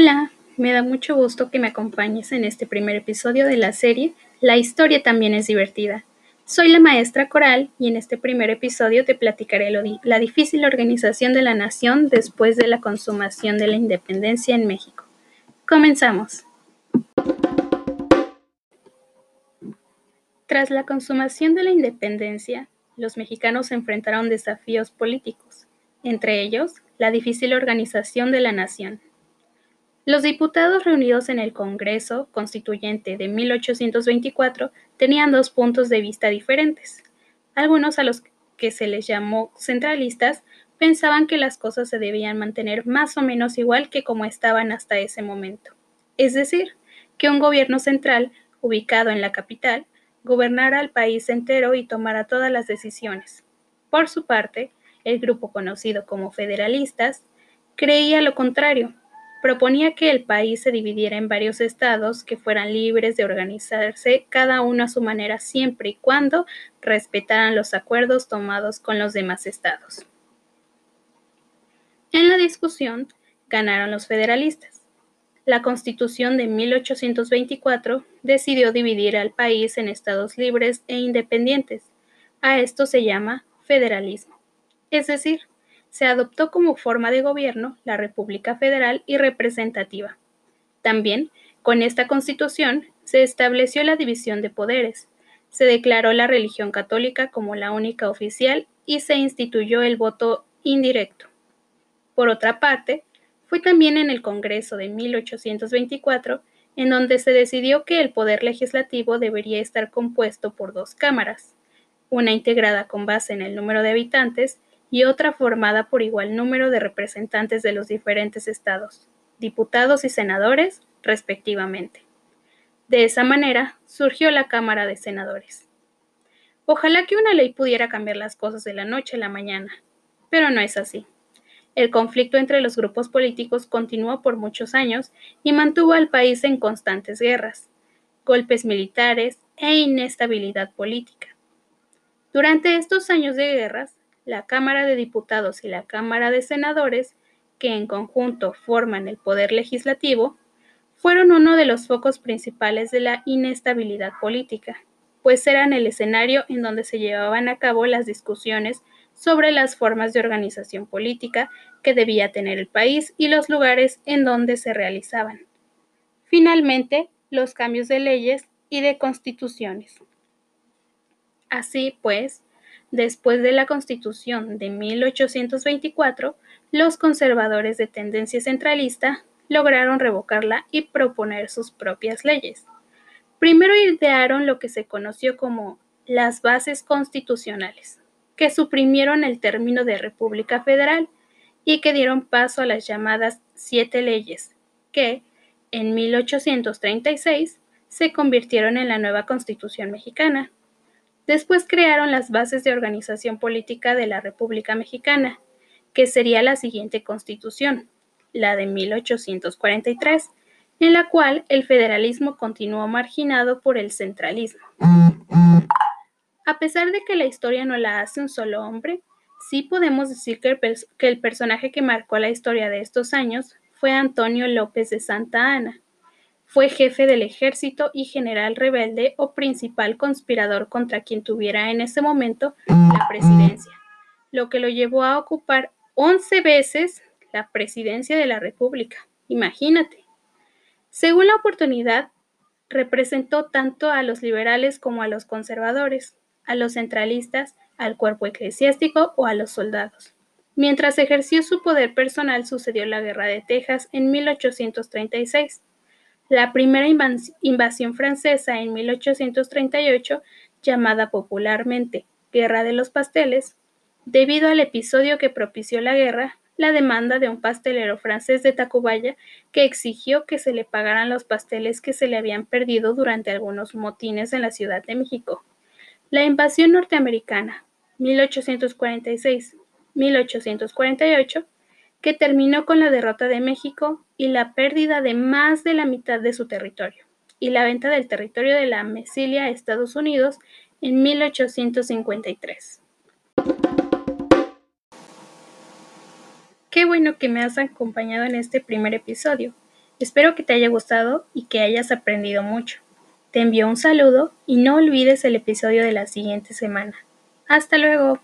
Hola, me da mucho gusto que me acompañes en este primer episodio de la serie La historia también es divertida. Soy la maestra Coral y en este primer episodio te platicaré la difícil organización de la nación después de la consumación de la independencia en México. Comenzamos. Tras la consumación de la independencia, los mexicanos enfrentaron desafíos políticos, entre ellos la difícil organización de la nación. Los diputados reunidos en el Congreso Constituyente de 1824 tenían dos puntos de vista diferentes. Algunos a los que se les llamó centralistas pensaban que las cosas se debían mantener más o menos igual que como estaban hasta ese momento. Es decir, que un gobierno central, ubicado en la capital, gobernara al país entero y tomara todas las decisiones. Por su parte, el grupo conocido como federalistas creía lo contrario, proponía que el país se dividiera en varios estados que fueran libres de organizarse cada uno a su manera siempre y cuando respetaran los acuerdos tomados con los demás estados. En la discusión ganaron los federalistas. La Constitución de 1824 decidió dividir al país en estados libres e independientes. A esto se llama federalismo. Es decir, se adoptó como forma de gobierno la República Federal y representativa. También, con esta constitución, se estableció la división de poderes, se declaró la religión católica como la única oficial y se instituyó el voto indirecto. Por otra parte, fue también en el Congreso de 1824 en donde se decidió que el poder legislativo debería estar compuesto por dos cámaras, una integrada con base en el número de habitantes y otra formada por igual número de representantes de los diferentes estados, diputados y senadores, respectivamente. De esa manera surgió la Cámara de Senadores. Ojalá que una ley pudiera cambiar las cosas de la noche a la mañana, pero no es así. El conflicto entre los grupos políticos continuó por muchos años y mantuvo al país en constantes guerras, golpes militares e inestabilidad política. Durante estos años de guerras, la Cámara de Diputados y la Cámara de Senadores, que en conjunto forman el poder legislativo, fueron uno de los focos principales de la inestabilidad política, pues eran el escenario en donde se llevaban a cabo las discusiones sobre las formas de organización política que debía tener el país y los lugares en donde se realizaban. Finalmente, los cambios de leyes y de constituciones. Así pues, Después de la Constitución de 1824, los conservadores de tendencia centralista lograron revocarla y proponer sus propias leyes. Primero idearon lo que se conoció como las bases constitucionales, que suprimieron el término de República Federal y que dieron paso a las llamadas siete leyes, que, en 1836, se convirtieron en la nueva Constitución mexicana. Después crearon las bases de organización política de la República Mexicana, que sería la siguiente constitución, la de 1843, en la cual el federalismo continuó marginado por el centralismo. A pesar de que la historia no la hace un solo hombre, sí podemos decir que el, personaje que marcó la historia de estos años fue Antonio López de Santa Ana, fue jefe del ejército y general rebelde o principal conspirador contra quien tuviera en ese momento la presidencia, lo que lo llevó a ocupar 11 veces la presidencia de la República. Imagínate. Según la oportunidad, representó tanto a los liberales como a los conservadores, a los centralistas, al cuerpo eclesiástico o a los soldados. Mientras ejerció su poder personal sucedió la Guerra de Texas en 1836 la primera invasión francesa en 1838, llamada popularmente Guerra de los Pasteles, debido al episodio que propició la guerra, la demanda de un pastelero francés de Tacubaya que exigió que se le pagaran los pasteles que se le habían perdido durante algunos motines en la Ciudad de México. La invasión norteamericana, 1846-1848, que terminó con la derrota de México y la pérdida de más de la mitad de su territorio, y la venta del territorio de la Mesilia a Estados Unidos en 1853. Qué bueno que me has acompañado en este primer episodio. Espero que te haya gustado y que hayas aprendido mucho. Te envío un saludo y no olvides el episodio de la siguiente semana. Hasta luego.